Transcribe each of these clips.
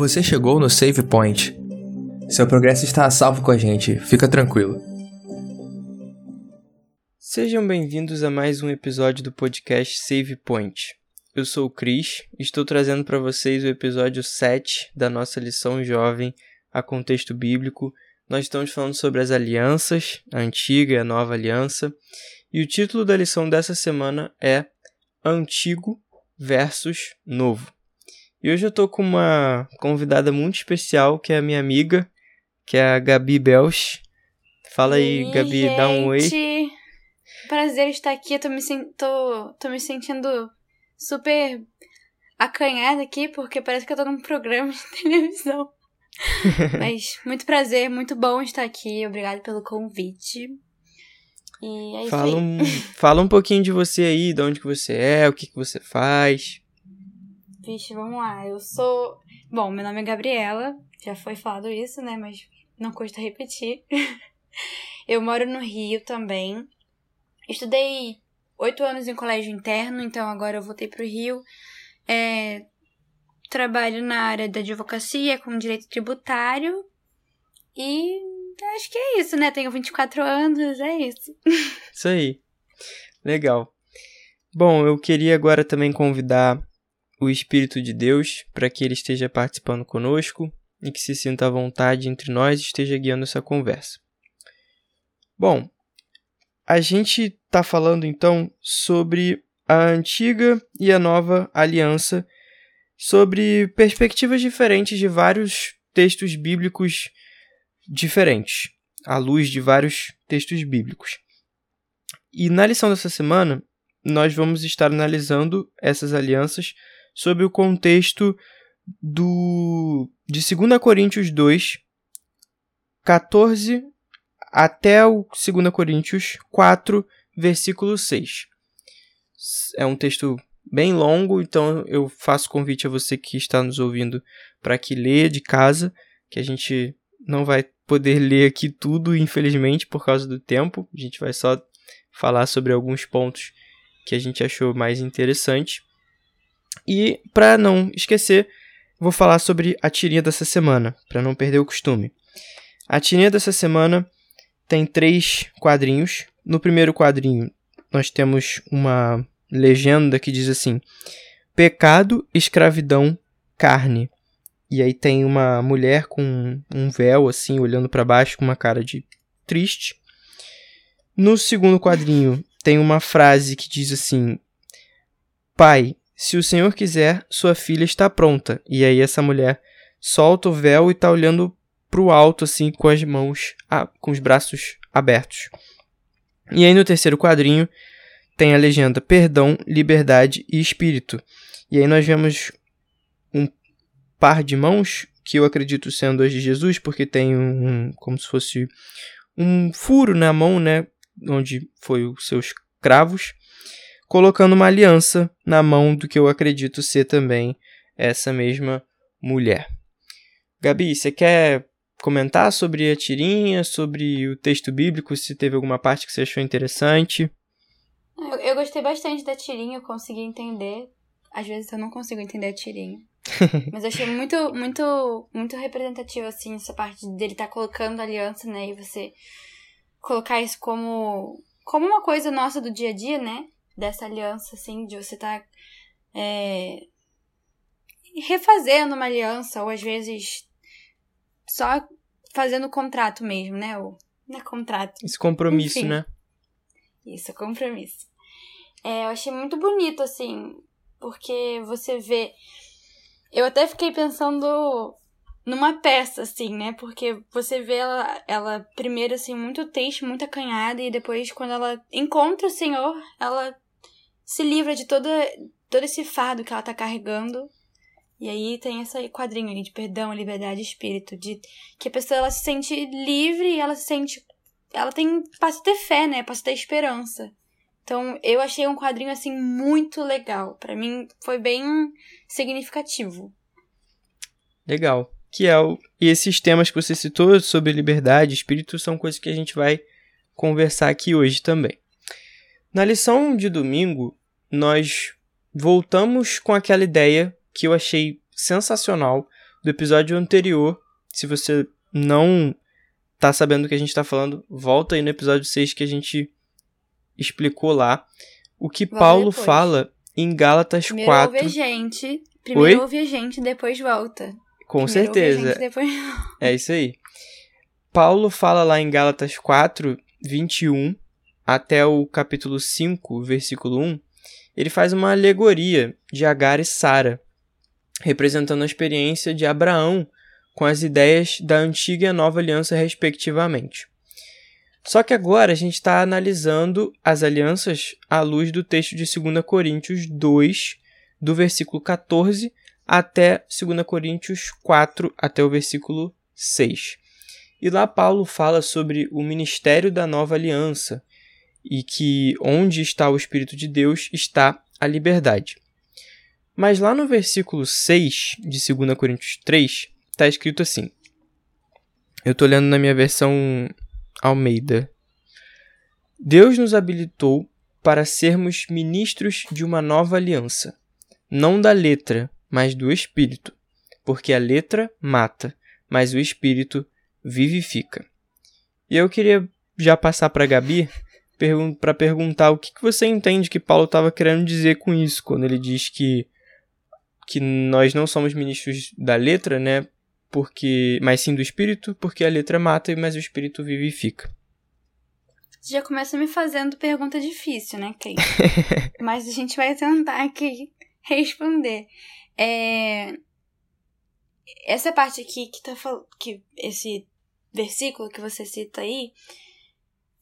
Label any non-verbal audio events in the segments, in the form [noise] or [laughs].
Você chegou no Save Point. Seu progresso está a salvo com a gente, fica tranquilo. Sejam bem-vindos a mais um episódio do podcast Save Point. Eu sou o Cris estou trazendo para vocês o episódio 7 da nossa lição jovem a contexto bíblico. Nós estamos falando sobre as alianças, a antiga e a nova aliança, e o título da lição dessa semana é Antigo versus Novo. E hoje eu tô com uma convidada muito especial, que é a minha amiga, que é a Gabi Belch. Fala aí, Oi, Gabi, dá um oi. gente. Prazer estar aqui. Eu tô me, sen- tô, tô me sentindo super acanhada aqui, porque parece que eu tô num programa [laughs] de televisão. [laughs] Mas muito prazer, muito bom estar aqui. Obrigada pelo convite. E é isso Fala aí. um, [laughs] fala um pouquinho de você aí, de onde que você é, o que, que você faz. Vixe, vamos lá. Eu sou. Bom, meu nome é Gabriela. Já foi falado isso, né? Mas não custa repetir. [laughs] eu moro no Rio também. Estudei oito anos em colégio interno, então agora eu voltei pro Rio. É, trabalho na área da advocacia com direito tributário. E acho que é isso, né? Tenho 24 anos, é isso. [laughs] Isso aí. Legal. Bom, eu queria agora também convidar o Espírito de Deus para que ele esteja participando conosco e que se sinta à vontade entre nós e esteja guiando essa conversa. Bom, a gente está falando então sobre a antiga e a nova aliança, sobre perspectivas diferentes de vários textos bíblicos diferentes, à luz de vários textos bíblicos. E na lição dessa semana, nós vamos estar analisando essas alianças sob o contexto do de 2 Coríntios 2, 14 até o 2 Coríntios 4, versículo 6. É um texto bem longo, então eu faço convite a você que está nos ouvindo para que leia de casa, que a gente não vai poder ler aqui tudo, infelizmente, por causa do tempo. A gente vai só falar sobre alguns pontos que a gente achou mais interessante. E para não esquecer, vou falar sobre a tirinha dessa semana, para não perder o costume. A tirinha dessa semana tem três quadrinhos. No primeiro quadrinho, nós temos uma legenda que diz assim: Pecado, escravidão, carne. E aí tem uma mulher com um véu assim, olhando para baixo com uma cara de triste. No segundo quadrinho, tem uma frase que diz assim: Pai, se o Senhor quiser, sua filha está pronta. E aí essa mulher solta o véu e está olhando pro alto assim com as mãos, ah, com os braços abertos. E aí no terceiro quadrinho tem a legenda Perdão, Liberdade e Espírito. E aí nós vemos um par de mãos que eu acredito sendo as de Jesus, porque tem um como se fosse um furo na mão, né, onde foi os seus cravos, colocando uma aliança na mão do que eu acredito ser também essa mesma mulher. Gabi, você quer comentar sobre a tirinha, sobre o texto bíblico, se teve alguma parte que você achou interessante? Eu, eu gostei bastante da tirinha, eu consegui entender. Às vezes eu não consigo entender a tirinha. [laughs] Mas eu achei muito, muito, muito representativo, assim, essa parte dele estar colocando aliança, né? E você colocar isso como, como uma coisa nossa do dia a dia, né? Dessa aliança, assim, de você estar é, refazendo uma aliança, ou às vezes só fazendo contrato mesmo, né? Ou, não é contrato. Esse compromisso, Enfim. né? Isso, compromisso. É, eu achei muito bonito, assim, porque você vê. Eu até fiquei pensando numa peça, assim, né? Porque você vê ela, ela primeiro, assim, muito triste, muito acanhada, e depois, quando ela encontra o Senhor, ela se livra de toda, todo esse fardo que ela tá carregando. E aí tem esse quadrinho aí de perdão, liberdade espírito, de que a pessoa ela se sente livre e ela se sente ela tem passa a ter fé, né? Passa a ter esperança. Então, eu achei um quadrinho assim muito legal. Pra mim foi bem significativo. Legal. Que é o... E esses temas que você citou sobre liberdade, espírito, são coisas que a gente vai conversar aqui hoje também. Na lição de domingo, nós voltamos com aquela ideia que eu achei sensacional do episódio anterior. Se você não tá sabendo do que a gente tá falando, volta aí no episódio 6 que a gente explicou lá. O que Paulo fala em Gálatas Primeiro 4. ouve a gente. Primeiro Oi? ouve a gente, depois volta. Com Primeiro certeza. gente, depois... É isso aí. Paulo fala lá em Gálatas 4, 21 até o capítulo 5, versículo 1. Ele faz uma alegoria de Agar e Sara, representando a experiência de Abraão com as ideias da antiga e a nova aliança, respectivamente. Só que agora a gente está analisando as alianças à luz do texto de 2 Coríntios 2, do versículo 14 até 2 Coríntios 4, até o versículo 6. E lá Paulo fala sobre o ministério da nova aliança e que onde está o Espírito de Deus está a liberdade. Mas lá no versículo 6 de 2 Coríntios 3, está escrito assim. Eu estou lendo na minha versão Almeida. Deus nos habilitou para sermos ministros de uma nova aliança, não da letra, mas do Espírito, porque a letra mata, mas o Espírito vivifica. E eu queria já passar para Gabi pergun para perguntar o que, que você entende que Paulo estava querendo dizer com isso, quando ele diz que, que nós não somos ministros da letra, né? Porque, mas sim do espírito, porque a letra mata, mas o espírito vivifica. Você já começa me fazendo pergunta difícil, né, Cris? [laughs] Mas a gente vai tentar aqui responder. É... Essa parte aqui que tá falando. Que esse versículo que você cita aí.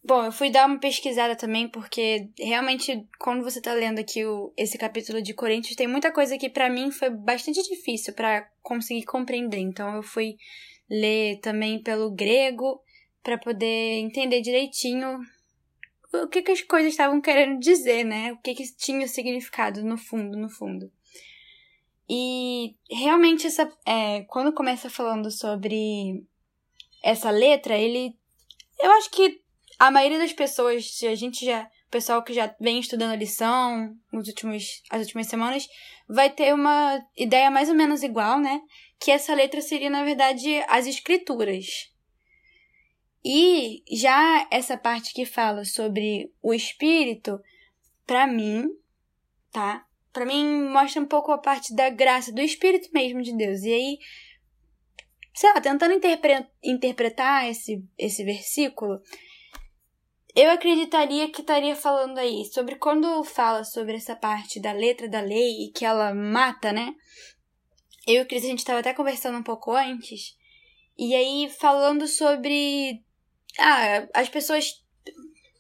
Bom, eu fui dar uma pesquisada também, porque realmente, quando você tá lendo aqui o, esse capítulo de Coríntios, tem muita coisa que para mim foi bastante difícil para conseguir compreender. Então eu fui ler também pelo grego para poder entender direitinho o que, que as coisas estavam querendo dizer, né? O que, que tinha significado no fundo, no fundo. E realmente essa, é, quando começa falando sobre essa letra, ele, eu acho que a maioria das pessoas, a gente já, o pessoal que já vem estudando a lição nos últimos, as últimas semanas, vai ter uma ideia mais ou menos igual, né? Que essa letra seria, na verdade, as escrituras. E já essa parte que fala sobre o espírito, para mim, tá? Para mim mostra um pouco a parte da graça do espírito mesmo de Deus. E aí, sei lá, tentando interpre interpretar esse esse versículo, eu acreditaria que estaria falando aí sobre quando fala sobre essa parte da letra da lei e que ela mata, né? Eu e o Cris, a gente estava até conversando um pouco antes. E aí, falando sobre. Ah, as pessoas.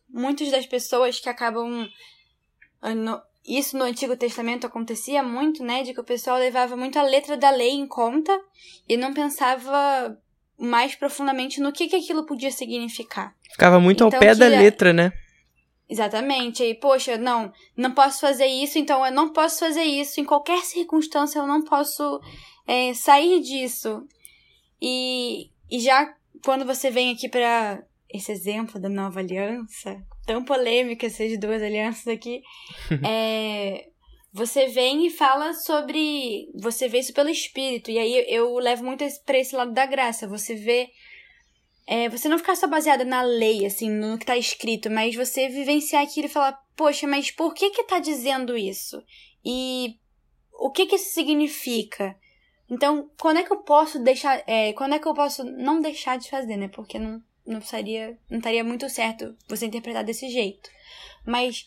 Muitas das pessoas que acabam. No, isso no Antigo Testamento acontecia muito, né? De que o pessoal levava muito a letra da lei em conta e não pensava mais profundamente no que, que aquilo podia significar. Ficava muito Então, ao pé da que- letra, né? Exatamente. Aí, poxa, não, não posso fazer isso, então eu não posso fazer isso. Em qualquer circunstância eu não posso é, sair disso. E, e já quando você vem aqui para esse exemplo da nova aliança, tão polêmica essas duas alianças aqui, [laughs] é, você vem e fala sobre. Você vê isso pelo espírito. E aí eu levo muito pra esse lado da graça. Você vê. É, você não ficar só baseada na lei, assim, no que tá escrito, mas você vivenciar aquilo e falar, poxa, mas por que que tá dizendo isso? E o que que isso significa? Então, quando é que eu posso deixar, é, quando é que eu posso não deixar de fazer, né? Porque não, não seria, não estaria muito certo você interpretar desse jeito. Mas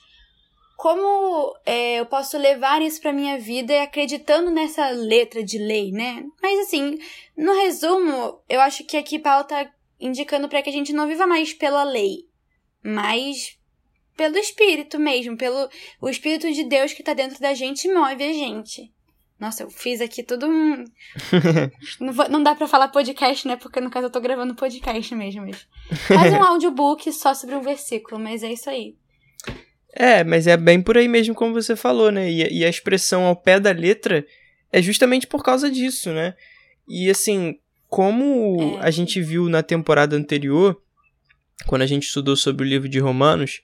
como é, eu posso levar isso pra minha vida acreditando nessa letra de lei, né? Mas assim, no resumo, eu acho que aqui Paulo tá indicando para que a gente não viva mais pela lei, mas pelo Espírito mesmo, pelo o Espírito de Deus que tá dentro da gente e move a gente. Nossa, eu fiz aqui tudo um. [laughs] não, vou- não dá pra falar podcast, né? Porque no caso eu tô gravando podcast mesmo. Mas... Faz um [laughs] audiobook só sobre um versículo, mas é isso aí. É, mas é bem por aí mesmo como você falou, né? E, e a expressão ao pé da letra é justamente por causa disso, né? E assim, como É. a gente viu na temporada anterior, quando a gente estudou sobre o livro de Romanos,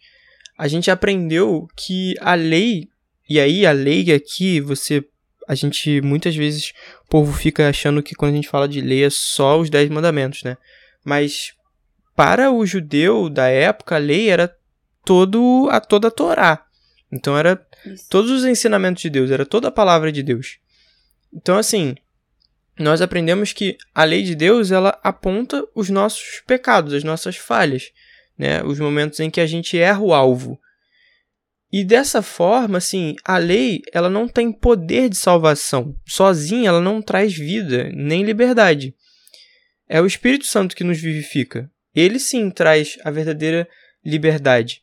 a gente aprendeu que a lei, e aí a lei aqui você a gente muitas vezes o povo fica achando que quando a gente fala de lei é só os dez mandamentos, né? Mas para o judeu da época, a lei era todo a toda a Torá. Então era Isso. todos os ensinamentos de Deus, era toda a palavra de Deus. Então assim, nós aprendemos que a lei de Deus ela aponta os nossos pecados, as nossas falhas, né? Os momentos em que a gente erra o alvo. E dessa forma, assim, a lei ela não tem poder de salvação. Sozinha ela não traz vida nem liberdade. É o Espírito Santo que nos vivifica. Ele sim traz a verdadeira liberdade.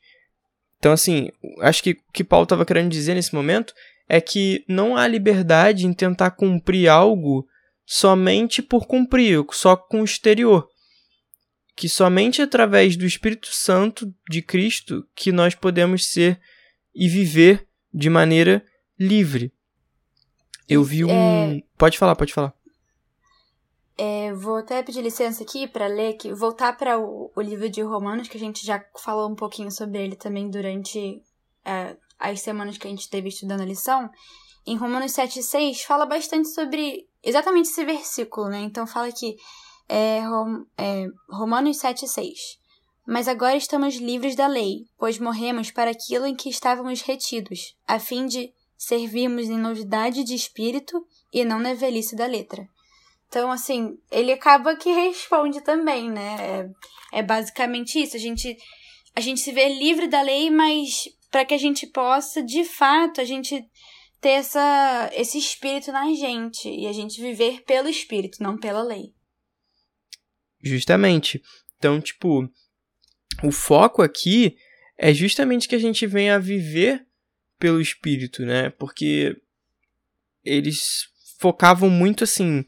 Então, assim, acho que o que Paulo estava querendo dizer nesse momento é que não há liberdade em tentar cumprir algo somente por cumprir, só com o exterior. Que somente através do Espírito Santo de Cristo que nós podemos ser e viver de maneira livre. Eu vi um. É... Pode falar, pode falar. É, vou até pedir licença aqui para ler, que voltar para o, o, livro de Romanos, que a gente já falou um pouquinho sobre ele também durante é, as semanas que a gente esteve estudando a lição. Em Romanos 7,6 fala bastante sobre exatamente esse versículo, né? Então fala que é, Rom, é, Romanos 7,6 mas agora estamos livres da lei, pois morremos para aquilo em que estávamos retidos, a fim de servirmos em novidade de espírito e não na velhice da letra. Então, assim, ele acaba que responde também, né? É, é basicamente isso. A gente, a gente se vê livre da lei, mas para que a gente possa, de fato, a gente ter essa, esse espírito na gente e a gente viver pelo espírito, não pela lei. Justamente. Então, tipo, o foco aqui é justamente que a gente venha a viver pelo espírito, né? Porque eles focavam muito assim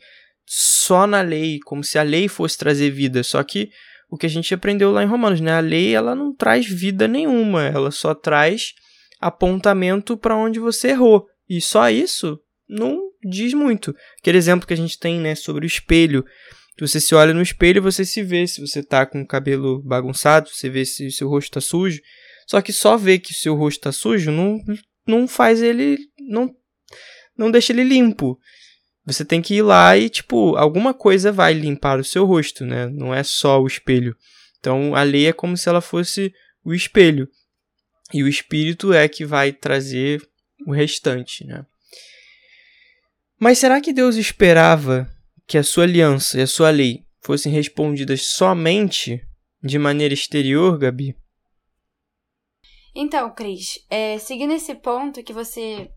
só na lei, como se a lei fosse trazer vida, só que o que a gente aprendeu lá em Romanos, né? A lei ela não traz vida nenhuma, ela só traz apontamento para onde você errou. E só isso não diz muito. Aquele exemplo que a gente tem, né, sobre o espelho. Você se olha no espelho, você se vê se você tá com o cabelo bagunçado, você vê se o seu rosto tá sujo. Só que só ver que o seu rosto tá sujo não, não faz ele. não, não deixa ele limpo. Você tem que ir lá e, tipo, alguma coisa vai limpar o seu rosto, né? Não é só o espelho. Então a lei é como se ela fosse o espelho. E o espírito é que vai trazer o restante, né? Mas será que Deus esperava que a sua aliança e a sua lei fossem respondidas somente de maneira exterior, Gabi? Então, Cris, é, seguindo esse ponto que você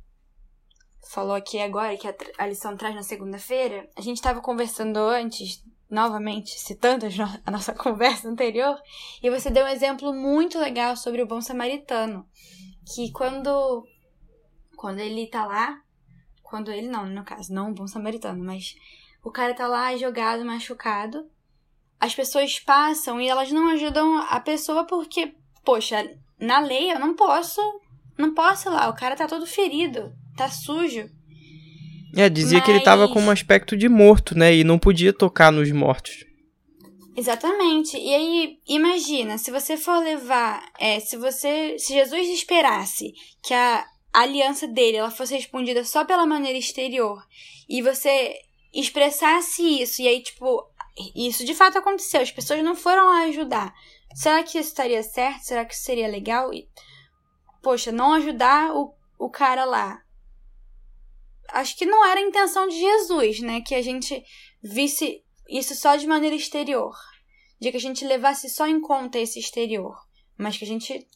falou aqui agora, que a, lição traz na segunda-feira, a gente estava conversando antes, novamente, citando a nossa [laughs] conversa anterior, e você deu um exemplo muito legal sobre o bom samaritano. Que quando, quando ele tá lá, quando ele não, no caso, não o bom samaritano, mas o cara tá lá jogado, machucado. As pessoas passam e elas não ajudam a pessoa porque, poxa, na lei eu não posso, não posso ir lá, o cara tá todo ferido, tá sujo. É, dizia Mas... que ele tava com um aspecto de morto, né? E não podia tocar nos mortos. Exatamente. E aí, imagina, se você for levar. É, se você. Se Jesus esperasse que a, aliança dele ela fosse respondida só pela maneira exterior e você expressasse isso, e aí, tipo, isso de fato aconteceu, as pessoas não foram lá ajudar. Será que isso estaria certo? Será que isso seria legal? E, poxa, não ajudar o, o cara lá. Acho que não era a intenção de Jesus, né? Que a gente visse isso só de maneira exterior. De que a gente levasse só em conta esse exterior. Mas que a gente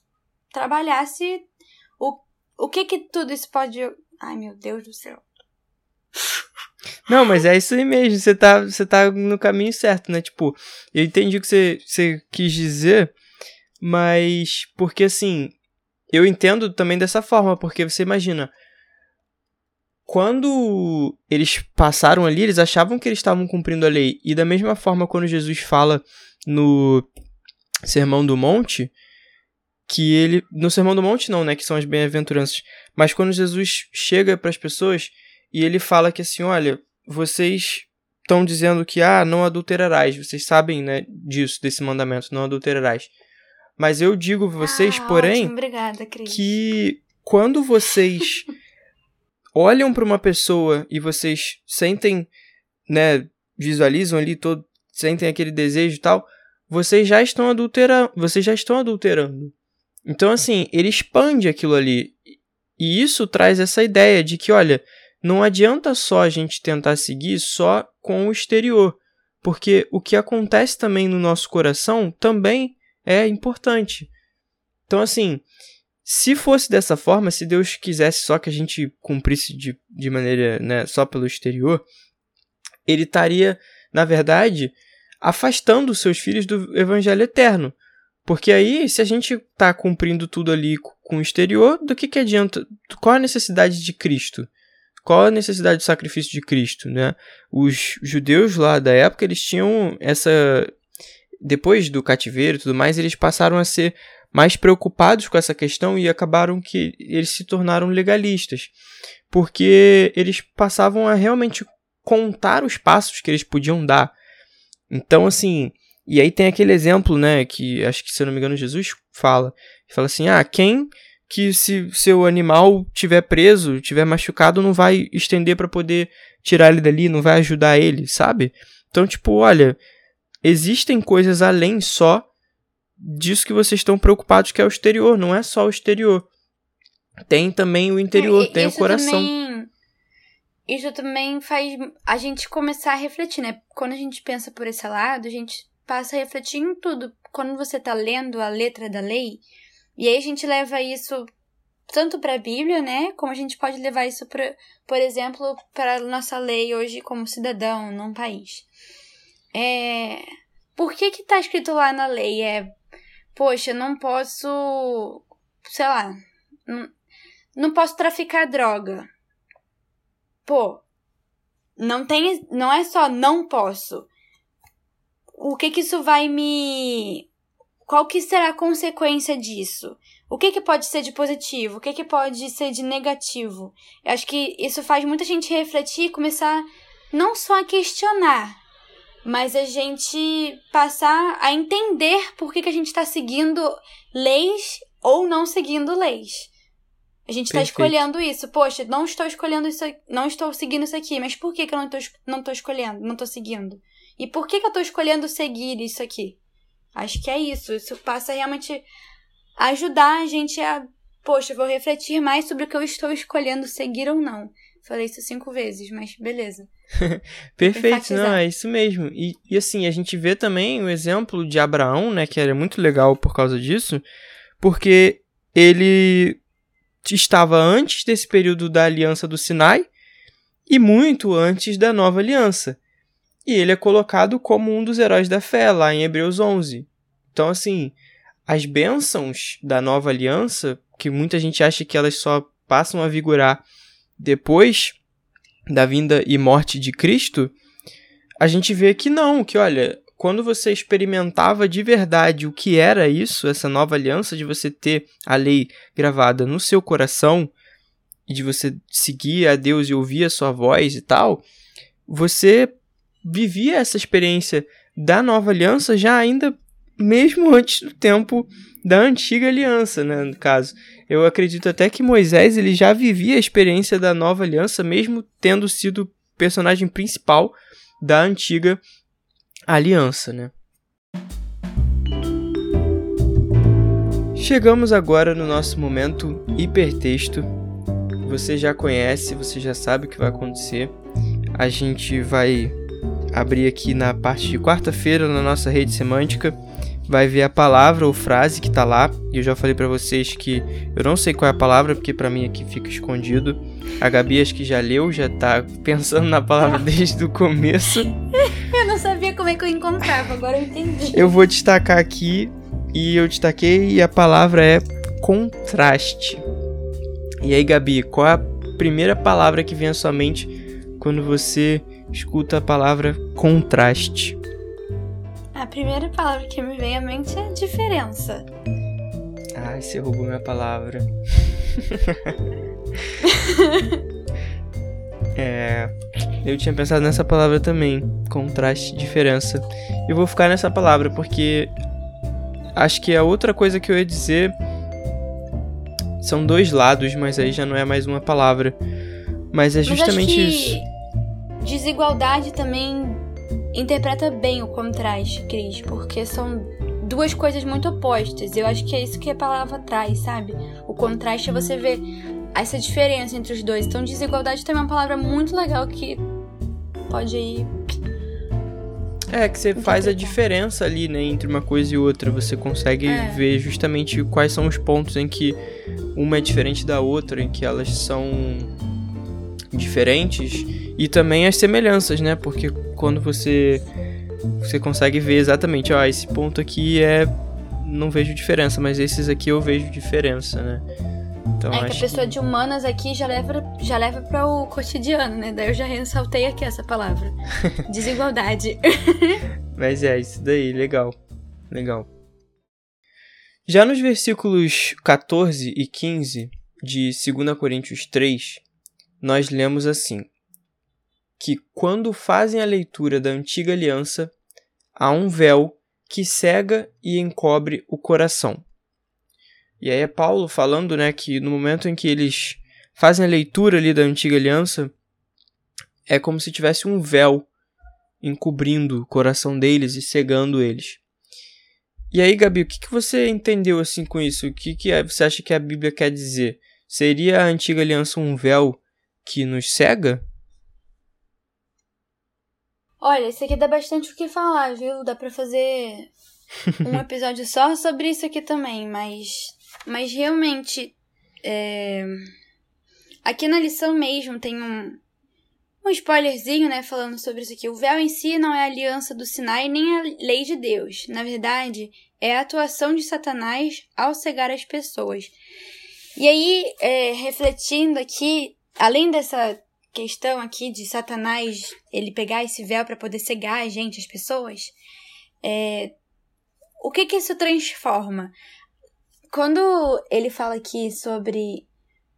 trabalhasse o, o que que tudo isso pode. Ai, meu Deus do céu. [laughs] Não, mas é isso aí mesmo, você tá, você tá no caminho certo, né? Tipo, eu entendi o que você, você quis dizer, mas porque assim, eu entendo também dessa forma, porque você imagina, quando eles passaram ali, eles achavam que eles estavam cumprindo a lei, e da mesma forma quando Jesus fala no Sermão do Monte, que ele, no Sermão do Monte não, né, que são as bem-aventuranças, mas quando Jesus chega para as pessoas e ele fala que assim, olha, vocês estão dizendo que ah, não adulterarás. Vocês sabem, né, disso, desse mandamento, não adulterarás. Mas eu digo vocês, ah, porém, Obrigada, que quando vocês [laughs] olham para uma pessoa e vocês sentem, né, visualizam ali todo, sentem aquele desejo e tal, vocês já estão adulterando, vocês já estão adulterando. Então assim, ele expande aquilo ali. E isso traz essa ideia de que, olha, não adianta só a gente tentar seguir só com o exterior, porque o que acontece também no nosso coração também é importante. Então assim, se fosse dessa forma, se Deus quisesse só que a gente cumprisse de, de maneira, né, só pelo exterior, ele estaria, na verdade, afastando os seus filhos do evangelho eterno. Porque aí, se a gente está cumprindo tudo ali com o exterior, do que, que adianta? Qual a necessidade de Cristo? Qual a necessidade do sacrifício de Cristo, né? Os judeus lá da época, eles tinham essa... Depois do cativeiro e tudo mais, eles passaram a ser mais preocupados com essa questão e acabaram que eles se tornaram legalistas, porque eles passavam a realmente contar os passos que eles podiam dar. Então, assim, e aí tem aquele exemplo, né, que acho que se eu não me engano Jesus fala, fala assim: "Ah, quem que se seu animal tiver preso, tiver machucado, não vai estender para poder tirar ele dali, não vai ajudar ele, sabe? Então, tipo, olha, existem coisas além só disso que vocês estão preocupados, que é o exterior, não é só o exterior. Tem também o interior, é, tem o coração. Também, isso também faz a gente começar a refletir, né? Quando a gente pensa por esse lado, a gente passa a refletir em tudo. Quando você está lendo a letra da lei, e aí a gente leva isso tanto para a Bíblia, né? Como a gente pode levar isso, pra, por exemplo, para a nossa lei hoje como cidadão num país. É... Por que que tá escrito lá na lei? É poxa, não posso, sei lá, não, não posso traficar droga. Pô, não tem, não é só não posso. O que que isso vai me qual que será a consequência disso? O que que pode ser de positivo? O que que pode ser de negativo? Eu acho que isso faz muita gente refletir e começar não só a questionar, mas a gente passar a entender por que, que a gente está seguindo leis ou não seguindo leis. A gente está escolhendo isso. Poxa, não estou escolhendo isso, não estou seguindo isso aqui, mas por que, que eu não estou não estou escolhendo, não estou seguindo? E por que, que eu estou escolhendo seguir isso aqui? Acho que é isso. Isso passa a realmente ajudar a gente a, poxa, vou refletir mais sobre o que eu estou escolhendo seguir ou não. Falei isso cinco vezes, mas beleza. [laughs] Perfeito, não, é isso mesmo. E, e assim, a gente vê também o exemplo de Abraão, né, que era muito legal por causa disso, porque ele estava antes desse período da aliança do Sinai e muito antes da nova aliança. E ele é colocado como um dos heróis da fé lá em Hebreus 11. Então, assim, as bênçãos da nova aliança, que muita gente acha que elas só passam a vigorar depois da vinda e morte de Cristo, a gente vê que não, que olha, quando você experimentava de verdade o que era isso, essa nova aliança de você ter a lei gravada no seu coração e de você seguir a Deus e ouvir a sua voz e tal, você vivia essa experiência da nova aliança já ainda mesmo antes do tempo da antiga aliança, né, no caso. Eu acredito até que Moisés ele já vivia a experiência da nova aliança, mesmo tendo sido personagem principal da antiga aliança, né? Chegamos agora no nosso momento hipertexto. Você já conhece, você já sabe o que vai acontecer. A gente vai abrir aqui na parte de quarta-feira na nossa rede semântica vai ver a palavra ou frase que tá lá. E eu já falei para vocês que eu não sei qual é a palavra, porque para mim aqui fica escondido. A Gabi acho que já leu, já tá pensando na palavra [laughs] desde o começo. eu não sabia como é que eu encontrava, agora eu entendi. Eu vou destacar aqui e eu destaquei e a palavra é contraste. E aí, Gabi, qual é a primeira palavra que vem à sua mente quando você escuta a palavra contraste? A primeira palavra que me vem à mente é diferença. Ai, você roubou minha palavra. [laughs] é. Eu tinha pensado nessa palavra também. Contraste, diferença. Eu vou ficar nessa palavra porque acho que a outra coisa que eu ia dizer são dois lados, mas aí já não é mais uma palavra. Mas é justamente Mas isso. Desigualdade também interpreta bem o contraste, Cris, porque são duas coisas muito opostas. Eu acho que é isso que a palavra traz, sabe? O contraste é você ver essa diferença entre os dois. Então, desigualdade também é uma palavra muito legal que pode ir. É, que você faz a diferença ali, né, entre uma coisa e outra. Você consegue É. ver justamente quais são os pontos em que uma é diferente da outra, em que elas são diferentes. E também as semelhanças, né? Porque quando você você consegue ver exatamente, ó, esse ponto aqui é não vejo diferença, mas esses aqui eu vejo diferença, né? Então É que a pessoa de humanas aqui já leva, já leva para o cotidiano, né? Daí eu já ressaltei aqui essa palavra. [laughs] Desigualdade. [laughs] Mas é, isso daí, legal. Legal. Já nos versículos 14 e 15 de 2 Coríntios 3, nós lemos assim: que quando fazem a leitura da antiga aliança, há um véu que cega e encobre o coração. E aí é Paulo falando, né, que no momento em que eles fazem a leitura ali da antiga aliança, é como se tivesse um véu encobrindo o coração deles e cegando eles. E aí, Gabi, o que, que você entendeu assim com isso? O que, que é- você acha que a Bíblia quer dizer? Seria a antiga aliança um véu que nos cega? Olha, isso aqui dá bastante o que falar, viu? Dá pra fazer [laughs] um episódio só sobre isso aqui também, mas, mas realmente, é, aqui na lição mesmo tem um, um spoilerzinho, né, falando sobre isso aqui. O véu em si não é a aliança do Sinai nem a lei de Deus. Na verdade, é a atuação de Satanás ao cegar as pessoas. E aí, é, refletindo aqui, além dessa questão aqui de Satanás ele pegar esse véu para poder cegar a gente, as pessoas, é, o que que isso transforma? Quando ele fala aqui sobre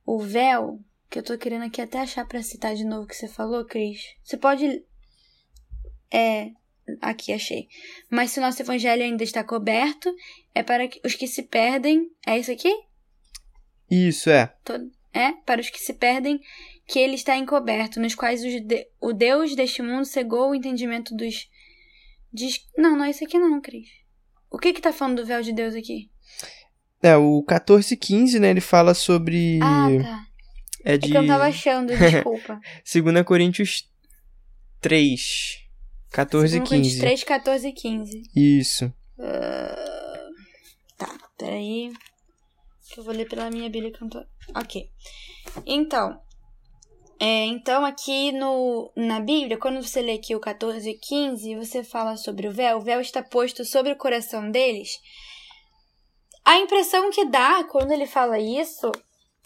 o véu, que eu tô querendo aqui até achar pra citar de novo o que você falou, Cris. Você pode. É. Aqui, achei. Mas se o nosso evangelho ainda está coberto, é para os que se perdem. É isso aqui? Isso é. Todo- É, para os que se perdem, que ele está encoberto, nos quais de- o Deus deste mundo cegou o entendimento dos. Diz... Não, não é isso aqui não, Cris. O que que tá falando do véu de Deus aqui? É, o 14 e 15, né, ele fala sobre... Ah, tá. É É de que eu não tava achando, [laughs] desculpa. 2 Coríntios 3, 14 e 2 Coríntios 15. 3, 14 e 15. Isso. Ah, tá, peraí. Que eu vou ler pela minha Bíblia tô... Ok. Então, é, então aqui no, na Bíblia, quando você lê aqui o 14 e 15, você fala sobre o véu. O véu está posto sobre o coração deles. A impressão que dá quando ele fala isso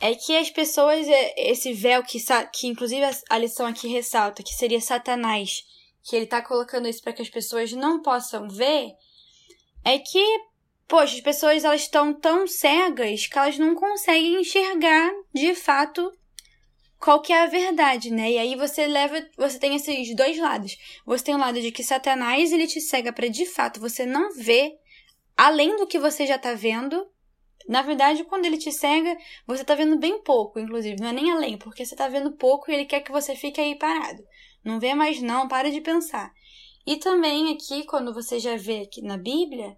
é que as pessoas, é, esse véu que, que inclusive a, lição aqui ressalta, que seria Satanás, que ele tá colocando isso para que as pessoas não possam ver, é que, poxa, as pessoas elas estão tão cegas que elas não conseguem enxergar de fato qual que é a verdade, né? E aí você leva, você tem esses dois lados. Você tem o lado de que Satanás ele te cega para de fato você não ver além do que você já tá vendo. Na verdade, quando ele te cega, você tá vendo bem pouco, inclusive, não é nem além, porque você tá vendo pouco e ele quer que você fique aí parado. Não vê mais não, para de pensar. E também aqui, quando você já vê aqui na Bíblia,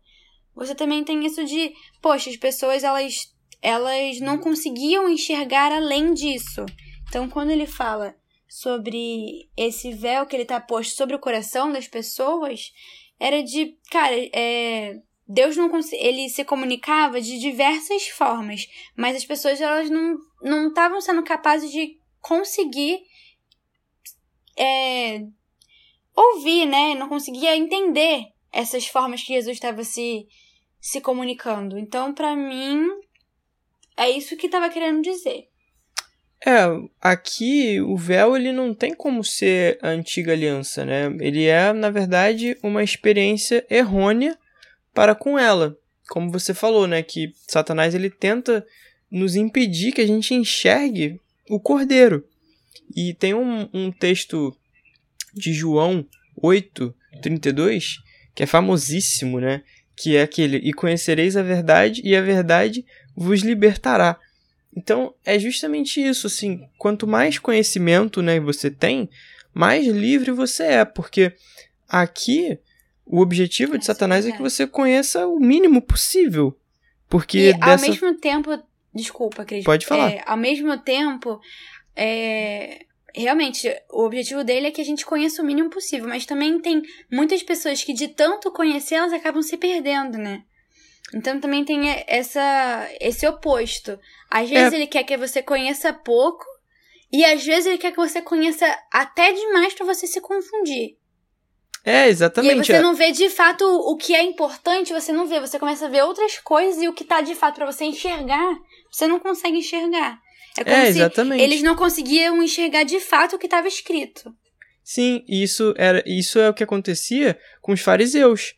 você também tem isso de, poxa, as pessoas elas elas não conseguiam enxergar além disso. Então, quando ele fala sobre esse véu que ele tá posto sobre o coração das pessoas, era de, cara, é, Deus não ele se comunicava de diversas formas, mas as pessoas elas não não estavam sendo capazes de conseguir é, ouvir, né? Não conseguia entender essas formas que Jesus estava se se comunicando. Então, pra mim, é isso que estava querendo dizer. É, aqui o véu ele não tem como ser a antiga aliança, né? Ele é, na verdade, uma experiência errônea para com ela. Como você falou, né? Que Satanás ele tenta nos impedir que a gente enxergue o cordeiro. E tem um, um texto de João 8, 32, que é famosíssimo, né? Que é aquele: E conhecereis a verdade, e a verdade vos libertará. Então, é justamente isso, assim, quanto mais conhecimento, né, você tem, mais livre você é, porque aqui o objetivo de É, Satanás isso é é que você conheça o mínimo possível. Porque E dessa ao mesmo tempo. Desculpa, Cris. Pode falar. É, ao mesmo tempo, é, realmente, o objetivo dele é que a gente conheça o mínimo possível. Mas também tem muitas pessoas que, de tanto conhecer, elas acabam se perdendo, né? Então também tem essa, esse oposto. Às É. vezes ele quer que você conheça pouco. E às vezes ele quer que você conheça até demais pra você se confundir. É, E exatamente. você é. não vê de fato o que é importante, você não vê, você começa a ver outras coisas e o que tá de fato pra você enxergar, você não consegue enxergar. É como É, exatamente. eles não conseguiam enxergar de fato o que estava escrito. Sim, isso era isso é o que acontecia com os fariseus,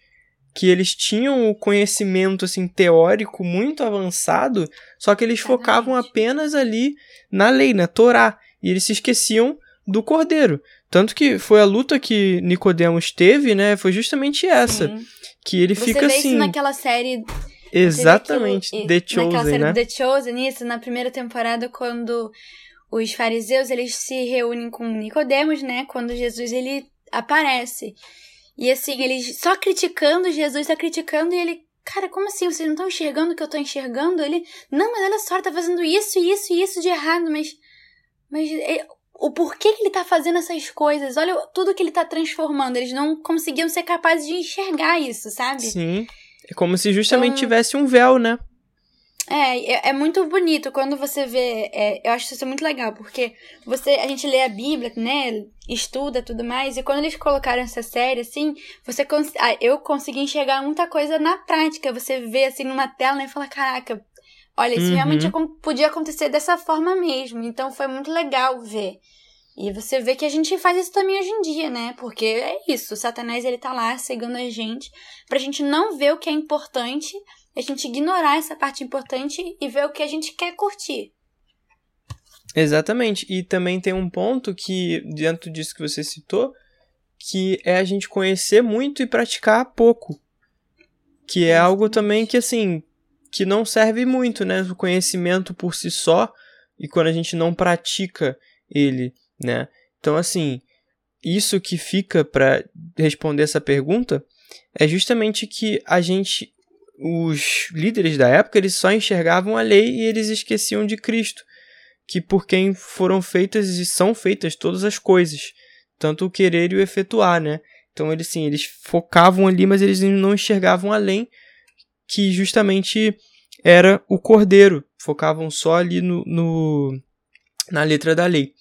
que eles tinham o conhecimento assim teórico muito avançado, só que eles Exatamente. focavam apenas ali na lei, na Torá, e eles se esqueciam do Cordeiro. Tanto que foi a luta que Nicodemos teve, né? Foi justamente essa, Sim. que ele Você fica vê assim, isso naquela série exatamente, aquilo- The e- Naquela Chosen, série né? The Chosen, isso, na primeira temporada, quando os fariseus, eles se reúnem com Nicodemos, né? Quando Jesus, ele aparece. E assim, eles só criticando Jesus, só criticando, e ele... Cara, como assim? Vocês não estão enxergando o que eu tô enxergando? Ele... Não, mas olha só, ele tá fazendo isso, isso e isso de errado, mas... Mas... é- o porquê que ele tá fazendo essas coisas? Olha tudo que ele tá transformando. Eles não conseguiam ser capazes de enxergar isso, sabe? Sim. É como se justamente Então- tivesse um véu, né? É, é, é muito bonito quando você vê. é, eu acho isso muito legal, porque você, a gente lê a Bíblia, né? Estuda tudo mais, e quando eles colocaram essa série, assim, você cons ah, eu consegui enxergar muita coisa na prática. Você vê assim numa tela né, e fala, caraca, olha, isso Uhum. realmente podia acontecer dessa forma mesmo. Então foi muito legal ver. E você vê que a gente faz isso também hoje em dia, né? Porque é isso, o Satanás ele tá lá cegando a gente pra gente não ver o que é importante, a gente ignorar essa parte importante e ver o que a gente quer curtir. Exatamente. E também tem um ponto que, dentro disso que você citou, que é a gente conhecer muito e praticar pouco. Que é algo também que, assim, que não serve muito, né? O conhecimento por si só e quando a gente não pratica ele, né? Então, assim, isso que fica para responder essa pergunta é justamente que a gente, os líderes da época, eles só enxergavam a lei e eles esqueciam de Cristo que por quem foram feitas e são feitas todas as coisas, tanto o querer e o efetuar, né? Então eles sim, eles focavam ali, mas eles não enxergavam além que justamente era o cordeiro, focavam só ali no, no na letra da lei.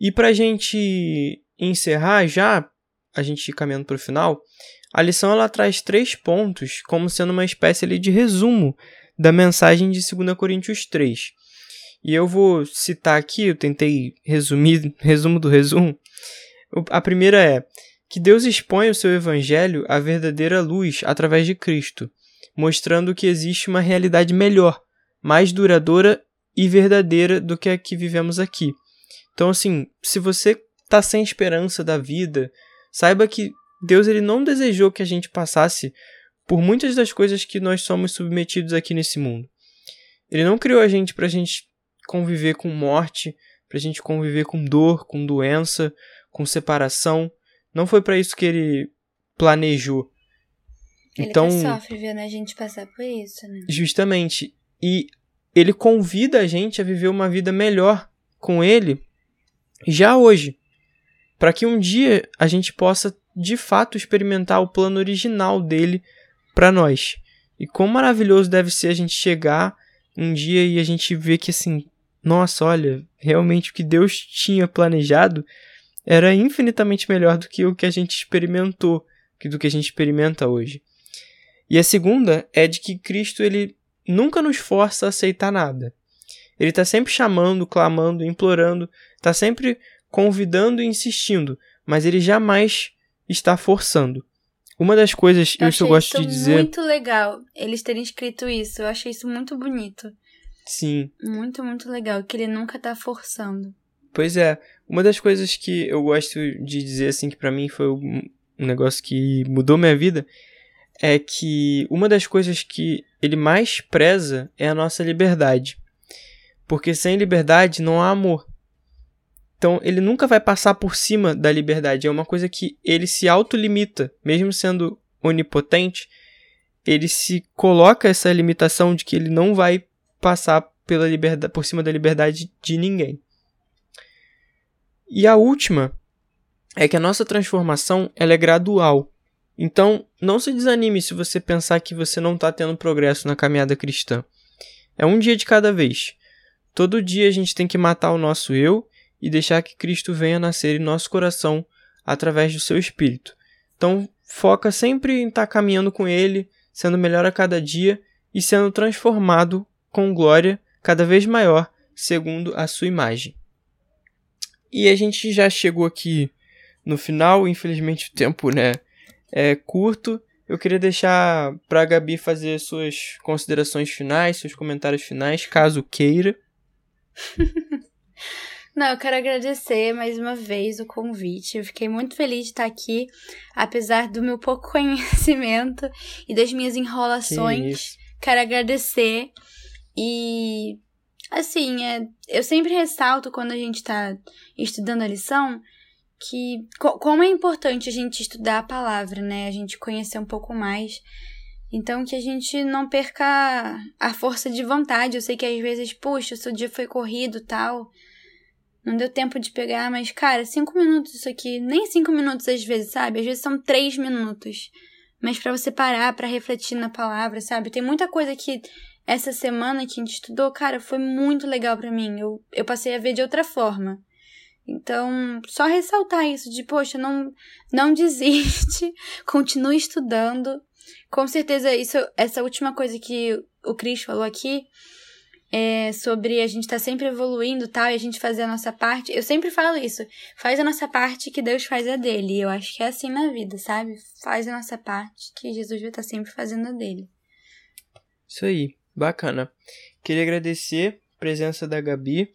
E para a gente encerrar já, a gente caminhando para o final, a lição ela traz três pontos como sendo uma espécie ali de resumo da mensagem de 2 Coríntios 3. E eu vou citar aqui, eu tentei resumir, [laughs] resumo do resumo. A primeira é que Deus expõe o seu evangelho à verdadeira luz através de Cristo, mostrando que existe uma realidade melhor, mais duradoura e verdadeira do que a que vivemos aqui. Então, assim, se você está sem esperança da vida, saiba que Deus ele não desejou que a gente passasse por muitas das coisas que nós somos submetidos aqui nesse mundo. Ele não criou a gente para a gente conviver com morte, para a gente conviver com dor, com doença, com separação. Não foi para isso que ele planejou. Ele Então, sofre vendo a gente passar por isso, né? justamente, e ele convida a gente a viver uma vida melhor com ele já hoje, para que um dia a gente possa de fato experimentar o plano original dele para nós. E quão maravilhoso deve ser a gente chegar um dia e a gente ver que assim, nossa, olha, realmente o que Deus tinha planejado era infinitamente melhor do que o que a gente experimentou, do que a gente experimenta hoje. E a segunda é de que Cristo ele nunca nos força a aceitar nada. Ele está sempre chamando, clamando, implorando, está sempre convidando e insistindo, mas ele jamais está forçando. Uma das coisas que eu, gosto de dizer, muito legal eles terem escrito isso. Eu achei isso muito bonito. sim, Muito, muito legal. Que ele nunca tá forçando. Pois é, uma das coisas que eu gosto de dizer assim que pra mim foi um um negócio que mudou minha vida é que uma das coisas que ele mais preza é a nossa liberdade. Porque sem liberdade não há amor. Então, ele nunca vai passar por cima da liberdade. É uma coisa que ele se autolimita, mesmo sendo onipotente, ele se coloca essa limitação de que ele não vai passar pela liberdade, por cima da liberdade de ninguém. E a última é que a nossa transformação ela é gradual. Então, não se desanime se você pensar que você não está tendo progresso na caminhada cristã. É um dia de cada vez. Todo dia a gente tem que matar o nosso eu e deixar que Cristo venha nascer em nosso coração através do seu espírito. Então, foca sempre em estar tá caminhando com ele, sendo melhor a cada dia e sendo transformado com glória cada vez maior, segundo a sua imagem. E a gente já chegou aqui no final, infelizmente o tempo, né, é curto. Eu queria deixar para a Gabi fazer suas considerações finais, seus comentários finais, caso queira. [laughs] Não, eu quero agradecer mais uma vez o convite. Eu fiquei muito feliz de estar aqui, apesar do meu pouco [laughs] conhecimento e das minhas enrolações. Que quero agradecer. E, assim, é, eu sempre ressalto quando a gente está estudando a lição que como é importante a gente estudar a palavra, né? A gente conhecer um pouco mais. Então, que a gente não perca a força de vontade. Eu sei que às vezes, puxa, o seu dia foi corrido tal não deu tempo de pegar, mas, cara, cinco minutos isso aqui. Nem cinco minutos às vezes, sabe? Às vezes são três minutos. Mas para você parar, para refletir na palavra, sabe? Tem muita coisa que essa semana que a gente estudou, cara, foi muito legal para mim. Eu, eu passei a ver de outra forma. Então, só ressaltar isso de, poxa, não, não [laughs] desiste, continue estudando. Com certeza, isso, essa última coisa que o Cris falou aqui, é, sobre a gente estar tá sempre evoluindo tal, e a gente fazer a nossa parte. Eu sempre falo isso. Faz a nossa parte que Deus faz a dele. Eu acho que é assim na vida, sabe? Faz a nossa parte que Jesus vai estar tá sempre fazendo a dele. Isso aí, bacana. Queria agradecer a presença da Gabi.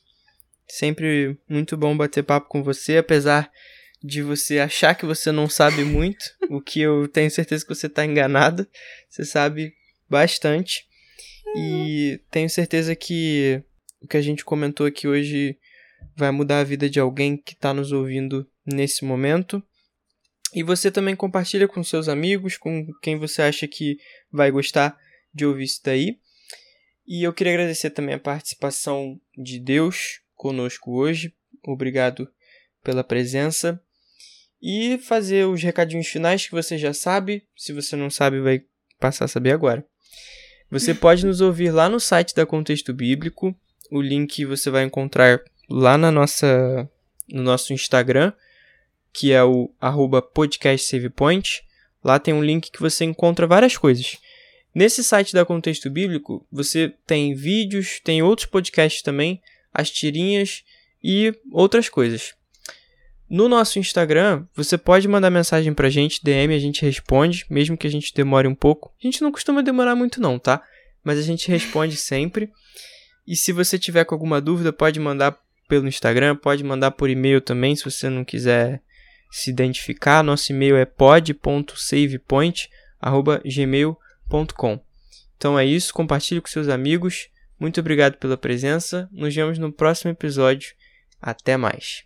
Sempre muito bom bater papo com você, apesar de você achar que você não sabe muito, o que eu tenho certeza que você está enganado. Você sabe bastante. E tenho certeza que o que a gente comentou aqui hoje vai mudar a vida de alguém que está nos ouvindo nesse momento. E você também compartilha com seus amigos, com quem você acha que vai gostar de ouvir isso daí. E eu queria agradecer também a participação de Deus conosco hoje. Obrigado pela presença. E fazer os recadinhos finais que você já sabe. Se você não sabe, vai passar a saber agora. Você pode nos ouvir lá no site da Contexto Bíblico. O link você vai encontrar lá na nossa, no nosso Instagram, que é o podcastsavepoint. Lá tem um link que você encontra várias coisas. Nesse site da Contexto Bíblico, você tem vídeos, tem outros podcasts também, as tirinhas e outras coisas. No nosso Instagram, você pode mandar mensagem pra gente, DM, a gente responde, mesmo que a gente demore um pouco. A gente não costuma demorar muito não, tá? Mas a gente responde [laughs] sempre. E se você tiver com alguma dúvida, pode mandar pelo Instagram, pode mandar por e-mail também, se você não quiser se identificar. Nosso e-mail é pod.savepoint@gmail.com. Então é isso, compartilhe com seus amigos. Muito obrigado pela presença. Nos vemos no próximo episódio. Até mais.